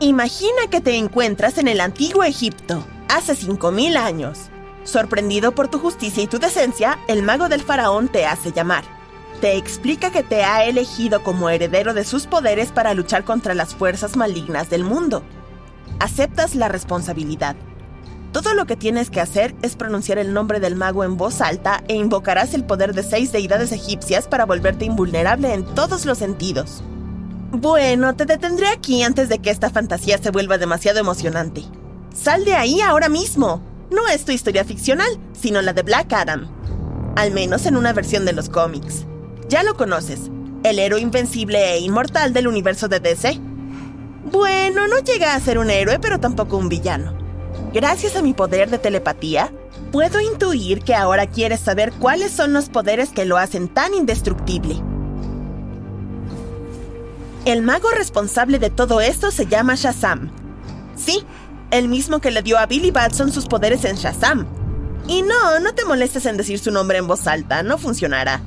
Imagina que te encuentras en el antiguo Egipto, hace 5.000 años. Sorprendido por tu justicia y tu decencia, el mago del faraón te hace llamar. Te explica que te ha elegido como heredero de sus poderes para luchar contra las fuerzas malignas del mundo. Aceptas la responsabilidad. Todo lo que tienes que hacer es pronunciar el nombre del mago en voz alta e invocarás el poder de seis deidades egipcias para volverte invulnerable en todos los sentidos. Bueno, te detendré aquí antes de que esta fantasía se vuelva demasiado emocionante. Sal de ahí ahora mismo. No es tu historia ficcional, sino la de Black Adam. Al menos en una versión de los cómics. Ya lo conoces, el héroe invencible e inmortal del universo de DC. Bueno, no llega a ser un héroe, pero tampoco un villano. Gracias a mi poder de telepatía, puedo intuir que ahora quieres saber cuáles son los poderes que lo hacen tan indestructible. El mago responsable de todo esto se llama Shazam. Sí, el mismo que le dio a Billy Batson sus poderes en Shazam. Y no, no te molestes en decir su nombre en voz alta, no funcionará.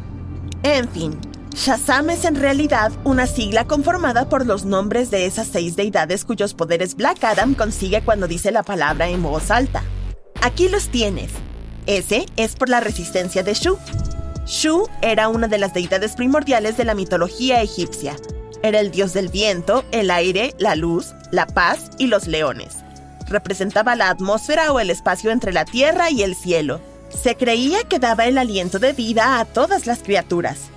En fin, Shazam es en realidad una sigla conformada por los nombres de esas seis deidades cuyos poderes Black Adam consigue cuando dice la palabra en voz alta. Aquí los tienes. Ese es por la resistencia de Shu. Shu era una de las deidades primordiales de la mitología egipcia, era el dios del viento, el aire, la luz, la paz y los leones. Representaba la atmósfera o el espacio entre la tierra y el cielo. Se creía que daba el aliento de vida a todas las criaturas.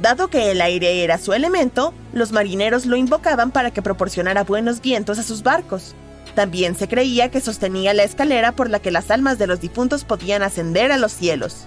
Dado que el aire era su elemento, los marineros lo invocaban para que proporcionara buenos vientos a sus barcos. También se creía que sostenía la escalera por la que las almas de los difuntos podían ascender a los cielos.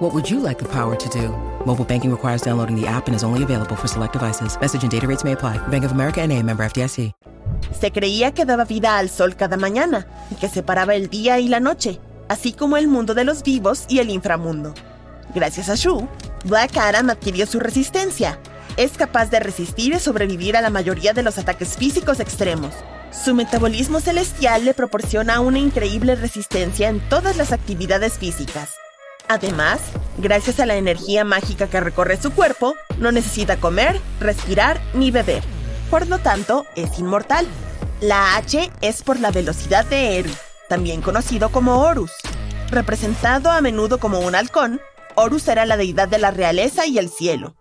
What would you like the power to do? Mobile banking requires downloading the app and is only available for select devices. Message and data rates may apply. Bank of America and a member FDIC. Se creía que daba vida al sol cada mañana y que separaba el día y la noche, así como el mundo de los vivos y el inframundo. Gracias a Shu, Black Adam adquirió su resistencia. Es capaz de resistir y sobrevivir a la mayoría de los ataques físicos extremos. Su metabolismo celestial le proporciona una increíble resistencia en todas las actividades físicas. Además, gracias a la energía mágica que recorre su cuerpo, no necesita comer, respirar ni beber. Por lo tanto, es inmortal. La H es por la velocidad de Eru, también conocido como Horus. Representado a menudo como un halcón, Horus era la deidad de la realeza y el cielo.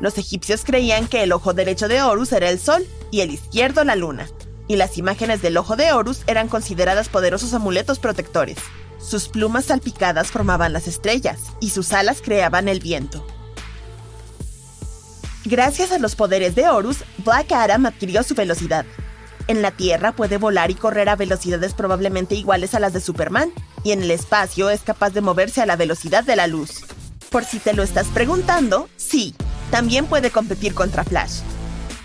Los egipcios creían que el ojo derecho de Horus era el sol y el izquierdo la luna, y las imágenes del ojo de Horus eran consideradas poderosos amuletos protectores. Sus plumas salpicadas formaban las estrellas y sus alas creaban el viento. Gracias a los poderes de Horus, Black Adam adquirió su velocidad. En la Tierra puede volar y correr a velocidades probablemente iguales a las de Superman, y en el espacio es capaz de moverse a la velocidad de la luz. Por si te lo estás preguntando, sí, también puede competir contra Flash.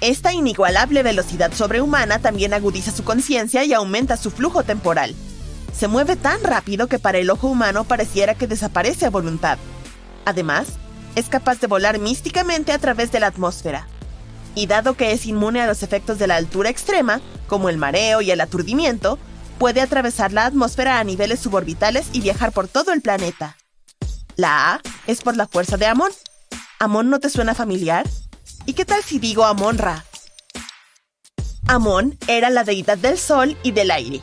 Esta inigualable velocidad sobrehumana también agudiza su conciencia y aumenta su flujo temporal. Se mueve tan rápido que para el ojo humano pareciera que desaparece a voluntad. Además, es capaz de volar místicamente a través de la atmósfera. Y dado que es inmune a los efectos de la altura extrema, como el mareo y el aturdimiento, puede atravesar la atmósfera a niveles suborbitales y viajar por todo el planeta. La A es por la fuerza de Amon. ¿Amon no te suena familiar? ¿Y qué tal si digo Amon-Ra? Amon era la deidad del sol y del aire.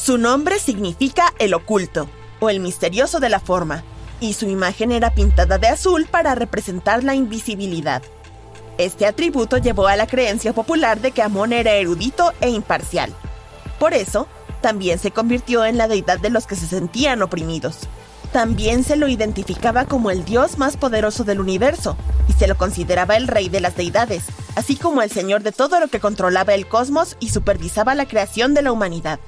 Su nombre significa el oculto, o el misterioso de la forma, y su imagen era pintada de azul para representar la invisibilidad. Este atributo llevó a la creencia popular de que Amon era erudito e imparcial. Por eso, también se convirtió en la deidad de los que se sentían oprimidos. También se lo identificaba como el dios más poderoso del universo, y se lo consideraba el rey de las deidades, así como el señor de todo lo que controlaba el cosmos y supervisaba la creación de la humanidad.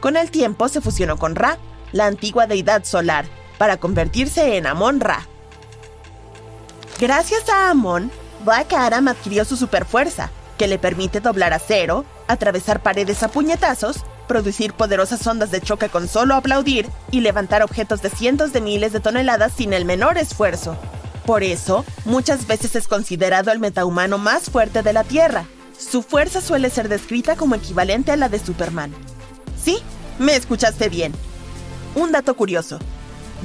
Con el tiempo se fusionó con Ra, la antigua deidad solar, para convertirse en Amon Ra. Gracias a Amon, Black Adam adquirió su superfuerza, que le permite doblar acero, atravesar paredes a puñetazos, producir poderosas ondas de choque con solo aplaudir y levantar objetos de cientos de miles de toneladas sin el menor esfuerzo. Por eso, muchas veces es considerado el metahumano más fuerte de la Tierra. Su fuerza suele ser descrita como equivalente a la de Superman. Sí, me escuchaste bien. Un dato curioso.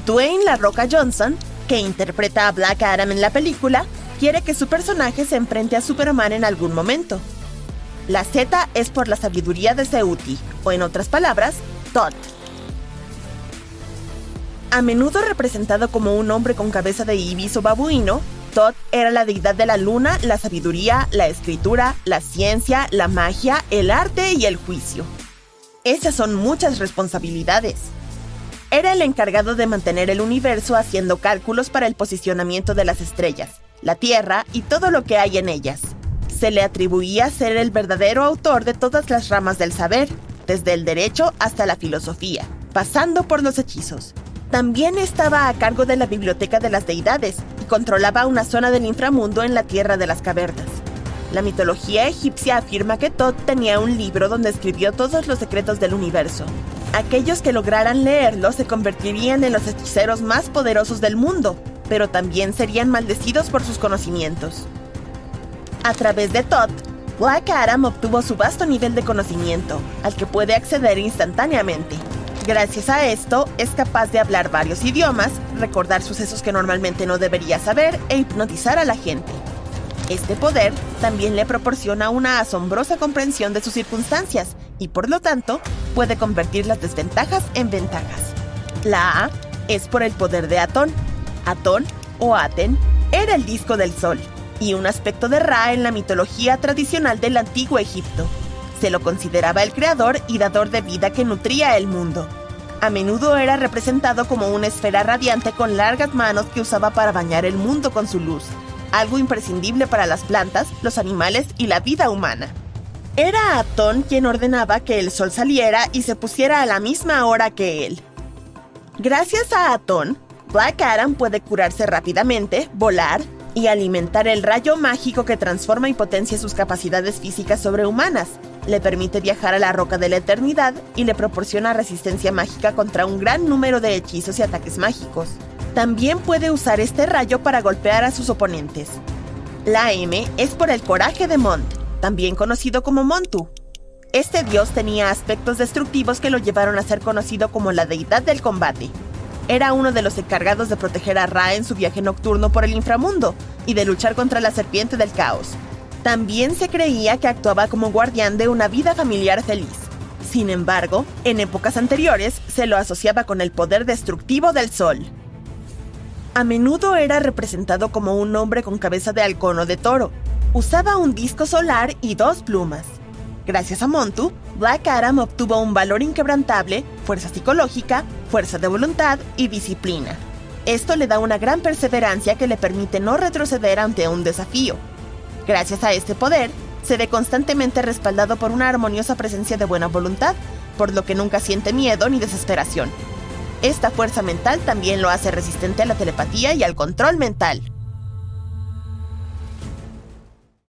Dwayne La Roca Johnson, que interpreta a Black Adam en la película, quiere que su personaje se enfrente a Superman en algún momento. La Z es por la sabiduría de Seuti, o en otras palabras, Tot. A menudo representado como un hombre con cabeza de ibis o babuino, Tot era la deidad de la luna, la sabiduría, la escritura, la ciencia, la magia, el arte y el juicio. Esas son muchas responsabilidades. Era el encargado de mantener el universo haciendo cálculos para el posicionamiento de las estrellas, la Tierra y todo lo que hay en ellas. Se le atribuía ser el verdadero autor de todas las ramas del saber, desde el derecho hasta la filosofía, pasando por los hechizos. También estaba a cargo de la biblioteca de las deidades y controlaba una zona del inframundo en la tierra de las cavernas. La mitología egipcia afirma que Tot tenía un libro donde escribió todos los secretos del universo. Aquellos que lograran leerlo se convertirían en los hechiceros más poderosos del mundo, pero también serían maldecidos por sus conocimientos. A través de Tot, Black Adam obtuvo su vasto nivel de conocimiento, al que puede acceder instantáneamente. Gracias a esto, es capaz de hablar varios idiomas, recordar sucesos que normalmente no debería saber e hipnotizar a la gente. Este poder también le proporciona una asombrosa comprensión de sus circunstancias y por lo tanto puede convertir las desventajas en ventajas. La A es por el poder de Atón. Atón o Aten era el disco del sol y un aspecto de Ra en la mitología tradicional del antiguo Egipto. Se lo consideraba el creador y dador de vida que nutría el mundo. A menudo era representado como una esfera radiante con largas manos que usaba para bañar el mundo con su luz, algo imprescindible para las plantas, los animales y la vida humana. Era Atón quien ordenaba que el sol saliera y se pusiera a la misma hora que él. Gracias a Atón, Black Adam puede curarse rápidamente, volar y alimentar el rayo mágico que transforma y potencia sus capacidades físicas sobrehumanas. Le permite viajar a la roca de la eternidad y le proporciona resistencia mágica contra un gran número de hechizos y ataques mágicos. También puede usar este rayo para golpear a sus oponentes. La M es por el coraje de Mont, también conocido como Montu. Este dios tenía aspectos destructivos que lo llevaron a ser conocido como la deidad del combate. Era uno de los encargados de proteger a Ra en su viaje nocturno por el inframundo y de luchar contra la serpiente del caos. También se creía que actuaba como guardián de una vida familiar feliz. Sin embargo, en épocas anteriores se lo asociaba con el poder destructivo del sol. A menudo era representado como un hombre con cabeza de halcón o de toro. Usaba un disco solar y dos plumas. Gracias a Montu, Black Adam obtuvo un valor inquebrantable, fuerza psicológica, fuerza de voluntad y disciplina. Esto le da una gran perseverancia que le permite no retroceder ante un desafío. Gracias a este poder, se ve constantemente respaldado por una armoniosa presencia de buena voluntad, por lo que nunca siente miedo ni desesperación. Esta fuerza mental también lo hace resistente a la telepatía y al control mental.